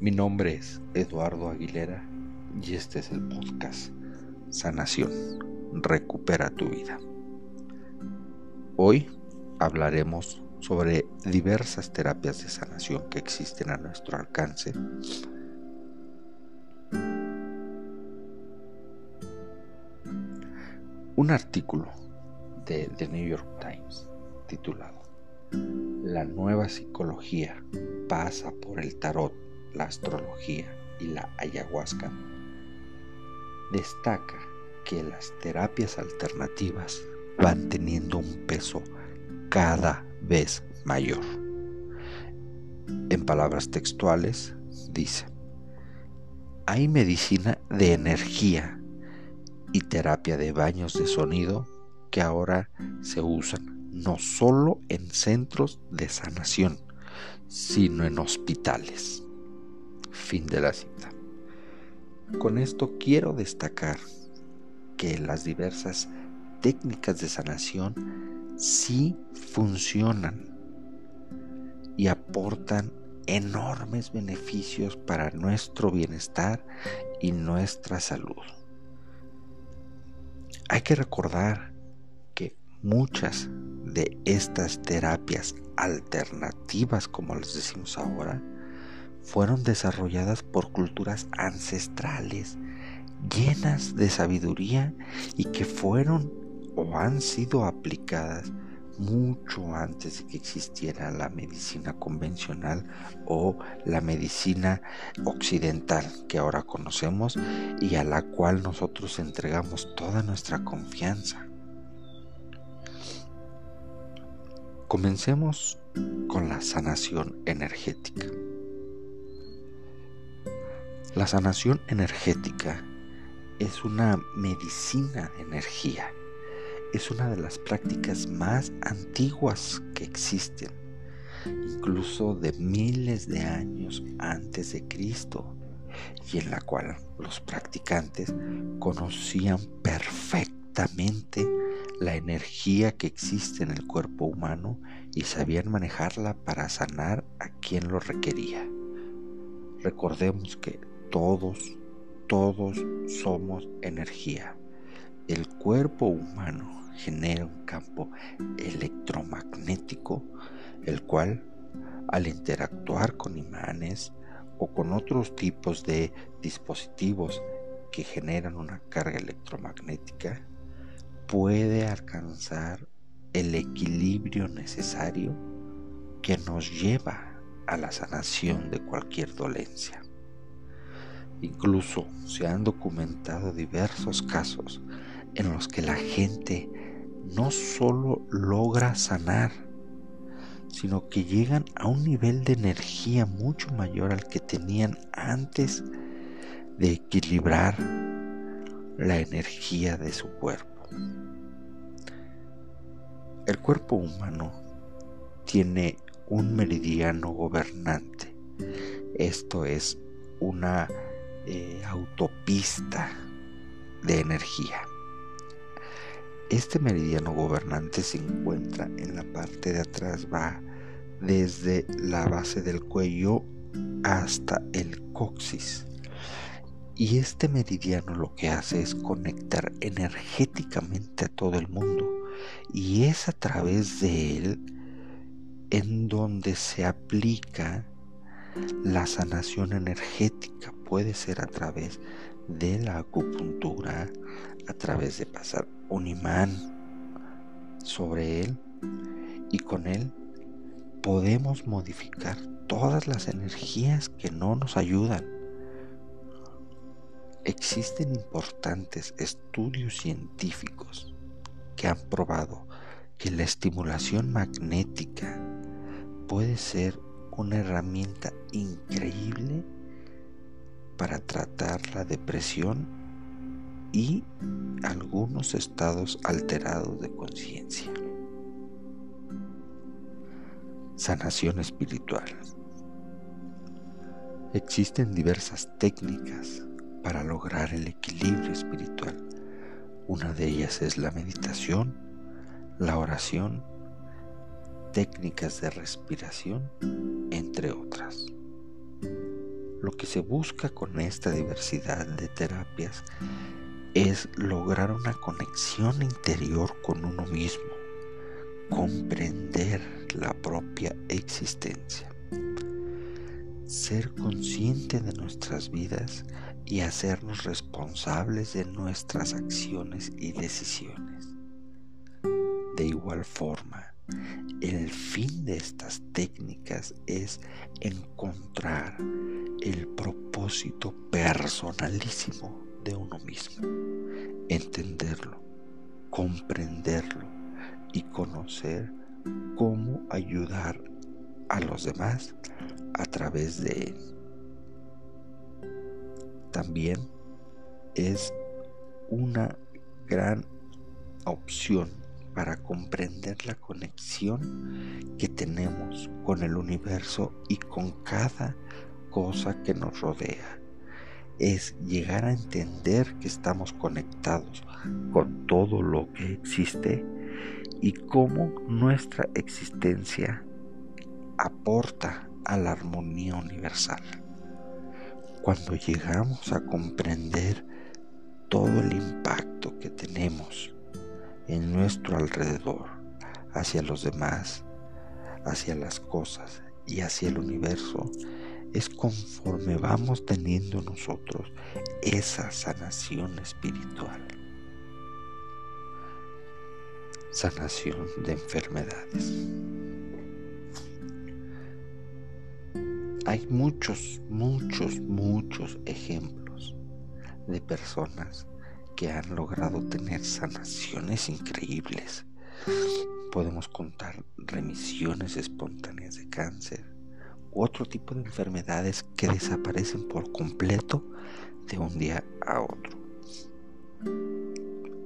Mi nombre es Eduardo Aguilera y este es el podcast Sanación. Recupera tu vida. Hoy hablaremos sobre diversas terapias de sanación que existen a nuestro alcance. Un artículo de The New York Times titulado La nueva psicología pasa por el tarot, la astrología y la ayahuasca destaca que las terapias alternativas van teniendo un peso cada vez mayor. En palabras textuales, dice, hay medicina de energía y terapia de baños de sonido que ahora se usan no solo en centros de sanación, sino en hospitales. Fin de la cita. Con esto quiero destacar que las diversas técnicas de sanación sí funcionan y aportan enormes beneficios para nuestro bienestar y nuestra salud. Hay que recordar que muchas de estas terapias alternativas, como les decimos ahora, fueron desarrolladas por culturas ancestrales llenas de sabiduría y que fueron o han sido aplicadas mucho antes de que existiera la medicina convencional o la medicina occidental que ahora conocemos y a la cual nosotros entregamos toda nuestra confianza. Comencemos con la sanación energética. La sanación energética es una medicina de energía es una de las prácticas más antiguas que existen, incluso de miles de años antes de Cristo, y en la cual los practicantes conocían perfectamente la energía que existe en el cuerpo humano y sabían manejarla para sanar a quien lo requería. Recordemos que todos, todos somos energía. El cuerpo humano genera un campo electromagnético, el cual al interactuar con imanes o con otros tipos de dispositivos que generan una carga electromagnética, puede alcanzar el equilibrio necesario que nos lleva a la sanación de cualquier dolencia. Incluso se han documentado diversos casos en los que la gente no solo logra sanar, sino que llegan a un nivel de energía mucho mayor al que tenían antes de equilibrar la energía de su cuerpo. El cuerpo humano tiene un meridiano gobernante. Esto es una eh, autopista de energía. Este meridiano gobernante se encuentra en la parte de atrás, va desde la base del cuello hasta el coxis. Y este meridiano lo que hace es conectar energéticamente a todo el mundo. Y es a través de él en donde se aplica la sanación energética. Puede ser a través de la acupuntura, a través de pasar un imán sobre él y con él podemos modificar todas las energías que no nos ayudan. Existen importantes estudios científicos que han probado que la estimulación magnética puede ser una herramienta increíble para tratar la depresión y algunos estados alterados de conciencia. Sanación espiritual. Existen diversas técnicas para lograr el equilibrio espiritual. Una de ellas es la meditación, la oración, técnicas de respiración, entre otras. Lo que se busca con esta diversidad de terapias es lograr una conexión interior con uno mismo, comprender la propia existencia, ser consciente de nuestras vidas y hacernos responsables de nuestras acciones y decisiones. De igual forma, el fin de estas técnicas es encontrar el propósito personalísimo de uno mismo, entenderlo, comprenderlo y conocer cómo ayudar a los demás a través de él. También es una gran opción para comprender la conexión que tenemos con el universo y con cada cosa que nos rodea. Es llegar a entender que estamos conectados con todo lo que existe y cómo nuestra existencia aporta a la armonía universal. Cuando llegamos a comprender todo el impacto que tenemos en nuestro alrededor, hacia los demás, hacia las cosas y hacia el universo, es conforme vamos teniendo nosotros esa sanación espiritual. Sanación de enfermedades. Hay muchos, muchos, muchos ejemplos de personas que han logrado tener sanaciones increíbles. Podemos contar remisiones espontáneas de cáncer u otro tipo de enfermedades que desaparecen por completo de un día a otro.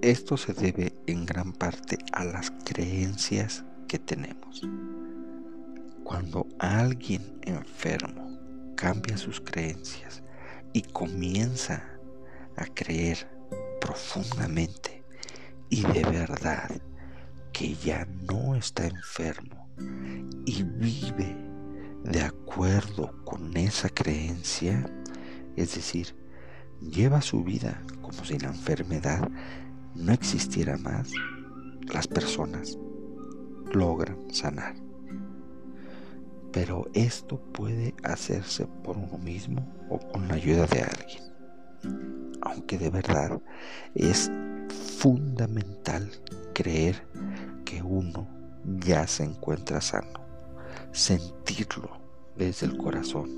Esto se debe en gran parte a las creencias que tenemos. Cuando alguien enfermo cambia sus creencias y comienza a creer profundamente y de verdad que ya no está enfermo y vive de acuerdo con esa creencia, es decir, lleva su vida como si la enfermedad no existiera más, las personas logran sanar. Pero esto puede hacerse por uno mismo o con la ayuda de alguien aunque de verdad es fundamental creer que uno ya se encuentra sano, sentirlo desde el corazón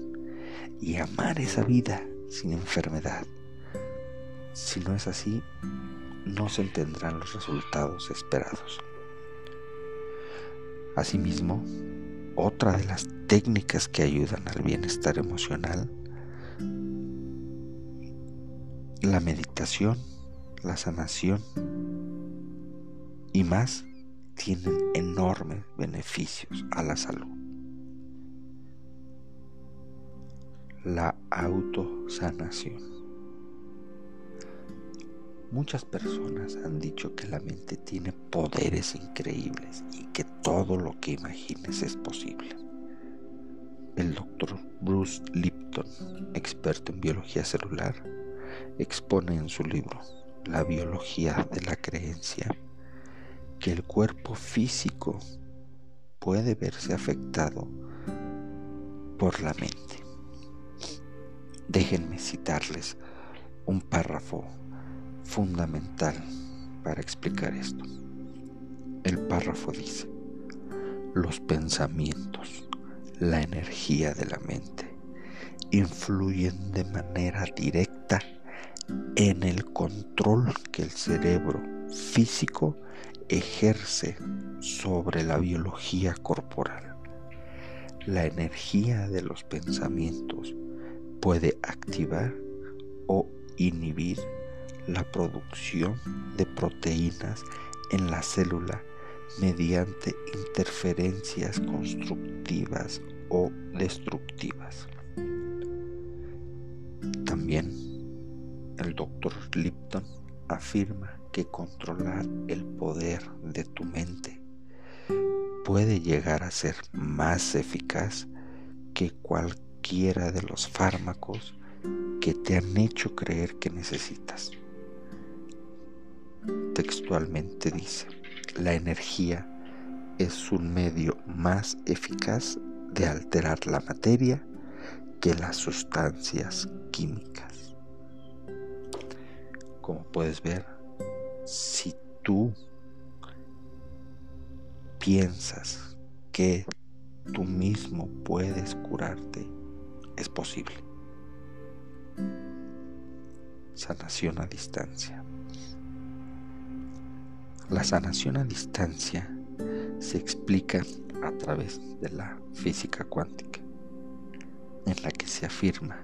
y amar esa vida sin enfermedad. Si no es así, no se tendrán los resultados esperados. Asimismo, otra de las técnicas que ayudan al bienestar emocional la meditación, la sanación y más tienen enormes beneficios a la salud. La autosanación. Muchas personas han dicho que la mente tiene poderes increíbles y que todo lo que imagines es posible. El doctor Bruce Lipton, experto en biología celular, expone en su libro La biología de la creencia que el cuerpo físico puede verse afectado por la mente. Déjenme citarles un párrafo fundamental para explicar esto. El párrafo dice, los pensamientos, la energía de la mente, influyen de manera directa en el control que el cerebro físico ejerce sobre la biología corporal. La energía de los pensamientos puede activar o inhibir la producción de proteínas en la célula mediante interferencias constructivas o destructivas. También el doctor Lipton afirma que controlar el poder de tu mente puede llegar a ser más eficaz que cualquiera de los fármacos que te han hecho creer que necesitas. Textualmente dice, la energía es un medio más eficaz de alterar la materia que las sustancias químicas. Como puedes ver, si tú piensas que tú mismo puedes curarte, es posible. Sanación a distancia. La sanación a distancia se explica a través de la física cuántica, en la que se afirma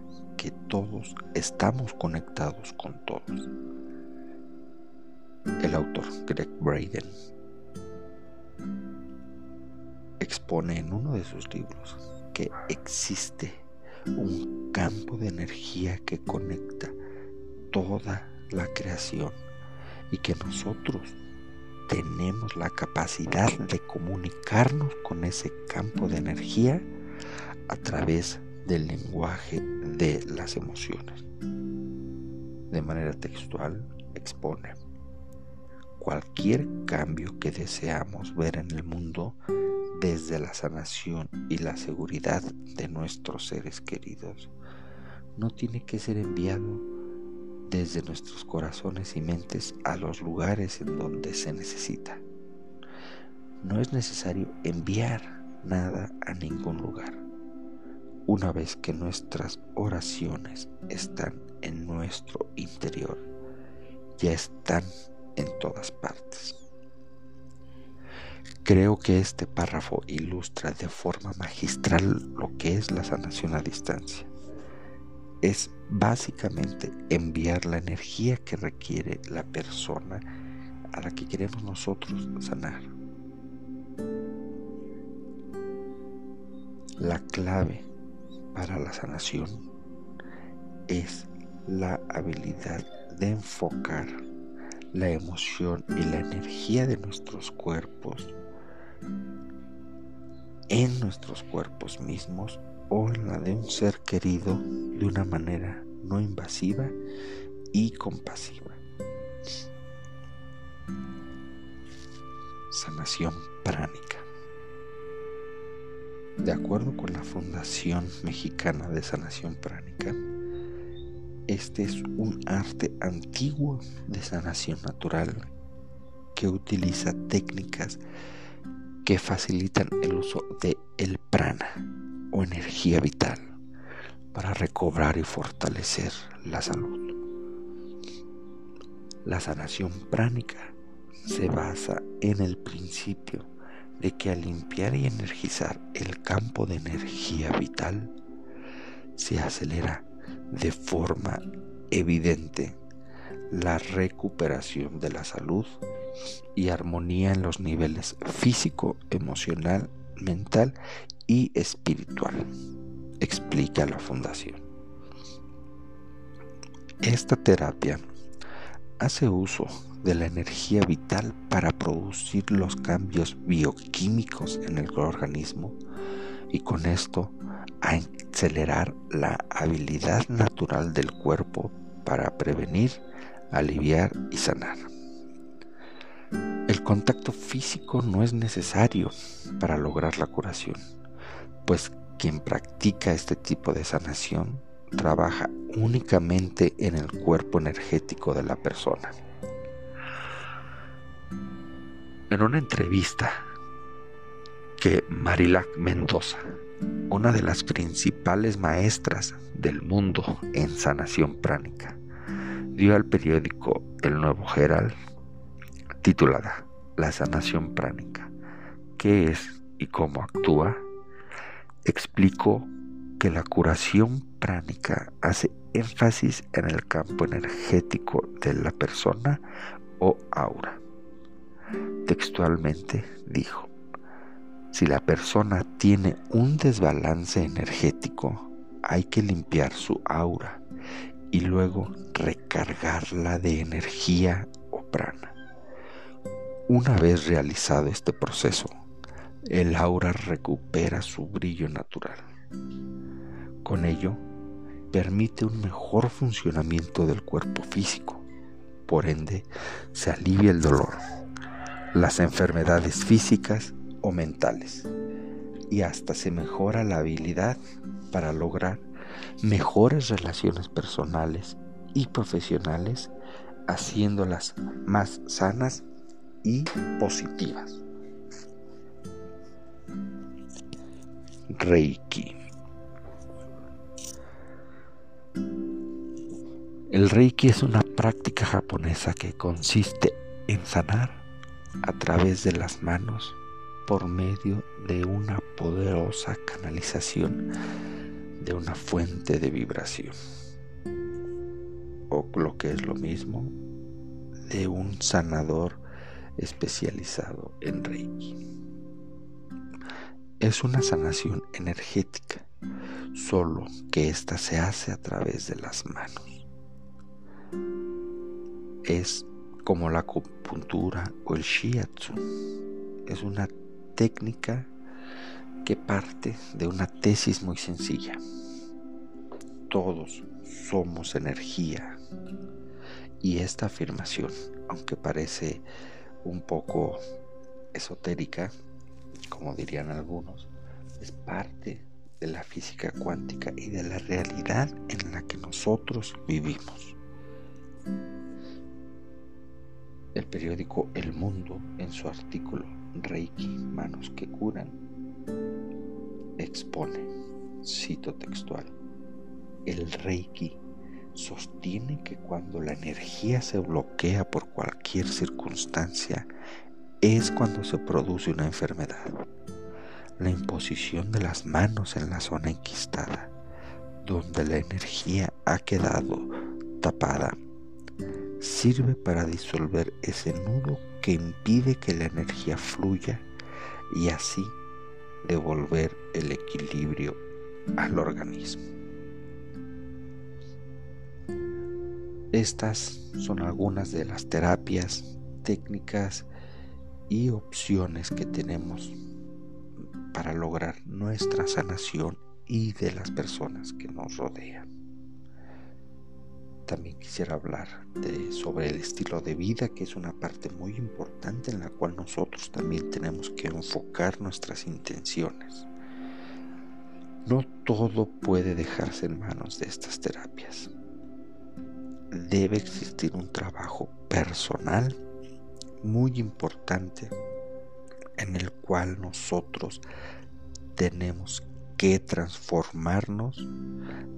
todos estamos conectados con todos. El autor Greg Braden expone en uno de sus libros que existe un campo de energía que conecta toda la creación y que nosotros tenemos la capacidad de comunicarnos con ese campo de energía a través del lenguaje de las emociones. De manera textual expone, cualquier cambio que deseamos ver en el mundo desde la sanación y la seguridad de nuestros seres queridos no tiene que ser enviado desde nuestros corazones y mentes a los lugares en donde se necesita. No es necesario enviar nada a ningún lugar. Una vez que nuestras oraciones están en nuestro interior, ya están en todas partes. Creo que este párrafo ilustra de forma magistral lo que es la sanación a distancia es básicamente enviar la energía que requiere la persona a la que queremos nosotros sanar. La clave para la sanación es la habilidad de enfocar la emoción y la energía de nuestros cuerpos en nuestros cuerpos mismos o en la de un ser querido de una manera no invasiva y compasiva. Sanación pránica. De acuerdo con la Fundación Mexicana de Sanación Pránica, este es un arte antiguo de sanación natural que utiliza técnicas que facilitan el uso de el prana o energía vital para recobrar y fortalecer la salud. La sanación pránica se basa en el principio de que al limpiar y energizar el campo de energía vital, se acelera de forma evidente la recuperación de la salud y armonía en los niveles físico, emocional, mental y espiritual, explica la fundación. Esta terapia hace uso de la energía vital para producir los cambios bioquímicos en el organismo y con esto acelerar la habilidad natural del cuerpo para prevenir, aliviar y sanar. El contacto físico no es necesario para lograr la curación pues quien practica este tipo de sanación trabaja únicamente en el cuerpo energético de la persona. En una entrevista que Marilac Mendoza, una de las principales maestras del mundo en sanación pránica, dio al periódico El Nuevo Herald titulada La sanación pránica, qué es y cómo actúa, explicó que la curación pránica hace énfasis en el campo energético de la persona o aura. Textualmente dijo, si la persona tiene un desbalance energético, hay que limpiar su aura y luego recargarla de energía o prana. Una vez realizado este proceso, el aura recupera su brillo natural. Con ello, permite un mejor funcionamiento del cuerpo físico. Por ende, se alivia el dolor, las enfermedades físicas o mentales y hasta se mejora la habilidad para lograr mejores relaciones personales y profesionales, haciéndolas más sanas y positivas. Reiki. El Reiki es una práctica japonesa que consiste en sanar a través de las manos por medio de una poderosa canalización de una fuente de vibración o lo que es lo mismo de un sanador especializado en Reiki. Es una sanación energética, solo que ésta se hace a través de las manos. Es como la acupuntura o el shiatsu. Es una técnica que parte de una tesis muy sencilla. Todos somos energía. Y esta afirmación, aunque parece un poco esotérica, como dirían algunos, es parte de la física cuántica y de la realidad en la que nosotros vivimos. El periódico El Mundo, en su artículo Reiki, manos que curan, expone, cito textual, el Reiki sostiene que cuando la energía se bloquea por cualquier circunstancia, es cuando se produce una enfermedad. La imposición de las manos en la zona enquistada, donde la energía ha quedado tapada, sirve para disolver ese nudo que impide que la energía fluya y así devolver el equilibrio al organismo. Estas son algunas de las terapias, técnicas y opciones que tenemos para lograr nuestra sanación y de las personas que nos rodean. También quisiera hablar sobre el estilo de vida, que es una parte muy importante en la cual nosotros también tenemos que enfocar nuestras intenciones. No todo puede dejarse en manos de estas terapias. Debe existir un trabajo personal muy importante en el cual nosotros tenemos que transformarnos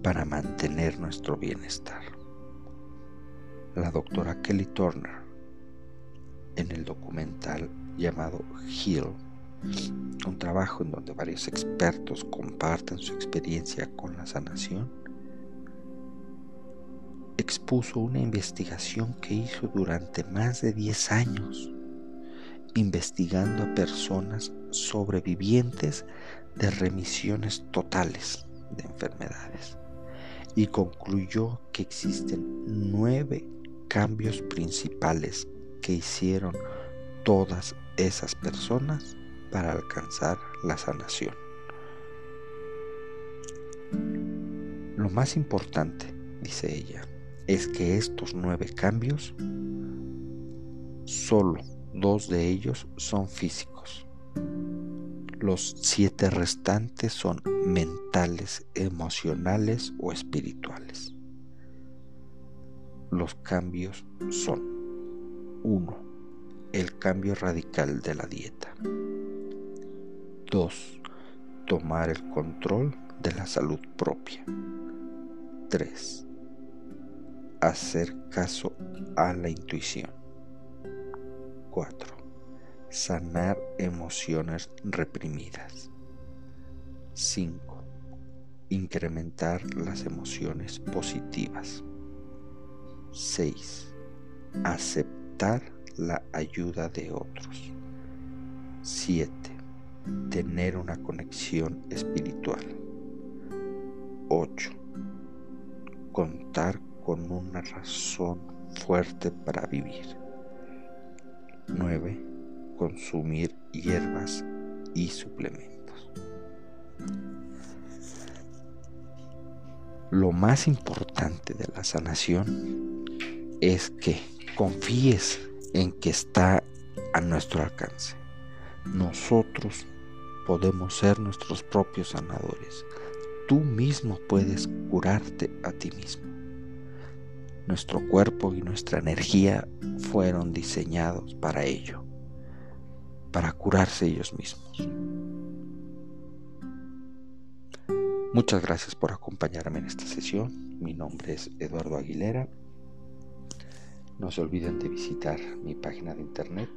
para mantener nuestro bienestar. La doctora Kelly Turner, en el documental llamado Heal, un trabajo en donde varios expertos comparten su experiencia con la sanación, expuso una investigación que hizo durante más de 10 años, investigando a personas sobrevivientes de remisiones totales de enfermedades y concluyó que existen nueve cambios principales que hicieron todas esas personas para alcanzar la sanación. Lo más importante, dice ella, es que estos nueve cambios, solo dos de ellos son físicos. Los siete restantes son mentales, emocionales o espirituales. Los cambios son 1. El cambio radical de la dieta. 2. Tomar el control de la salud propia. 3 hacer caso a la intuición. 4. Sanar emociones reprimidas. 5. Incrementar las emociones positivas. 6. Aceptar la ayuda de otros. 7. Tener una conexión espiritual. 8. Contar con una razón fuerte para vivir. 9. Consumir hierbas y suplementos. Lo más importante de la sanación es que confíes en que está a nuestro alcance. Nosotros podemos ser nuestros propios sanadores. Tú mismo puedes curarte a ti mismo. Nuestro cuerpo y nuestra energía fueron diseñados para ello, para curarse ellos mismos. Muchas gracias por acompañarme en esta sesión. Mi nombre es Eduardo Aguilera. No se olviden de visitar mi página de internet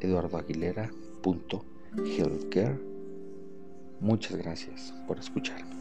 eduardoaguilera.healthcare. Muchas gracias por escucharme.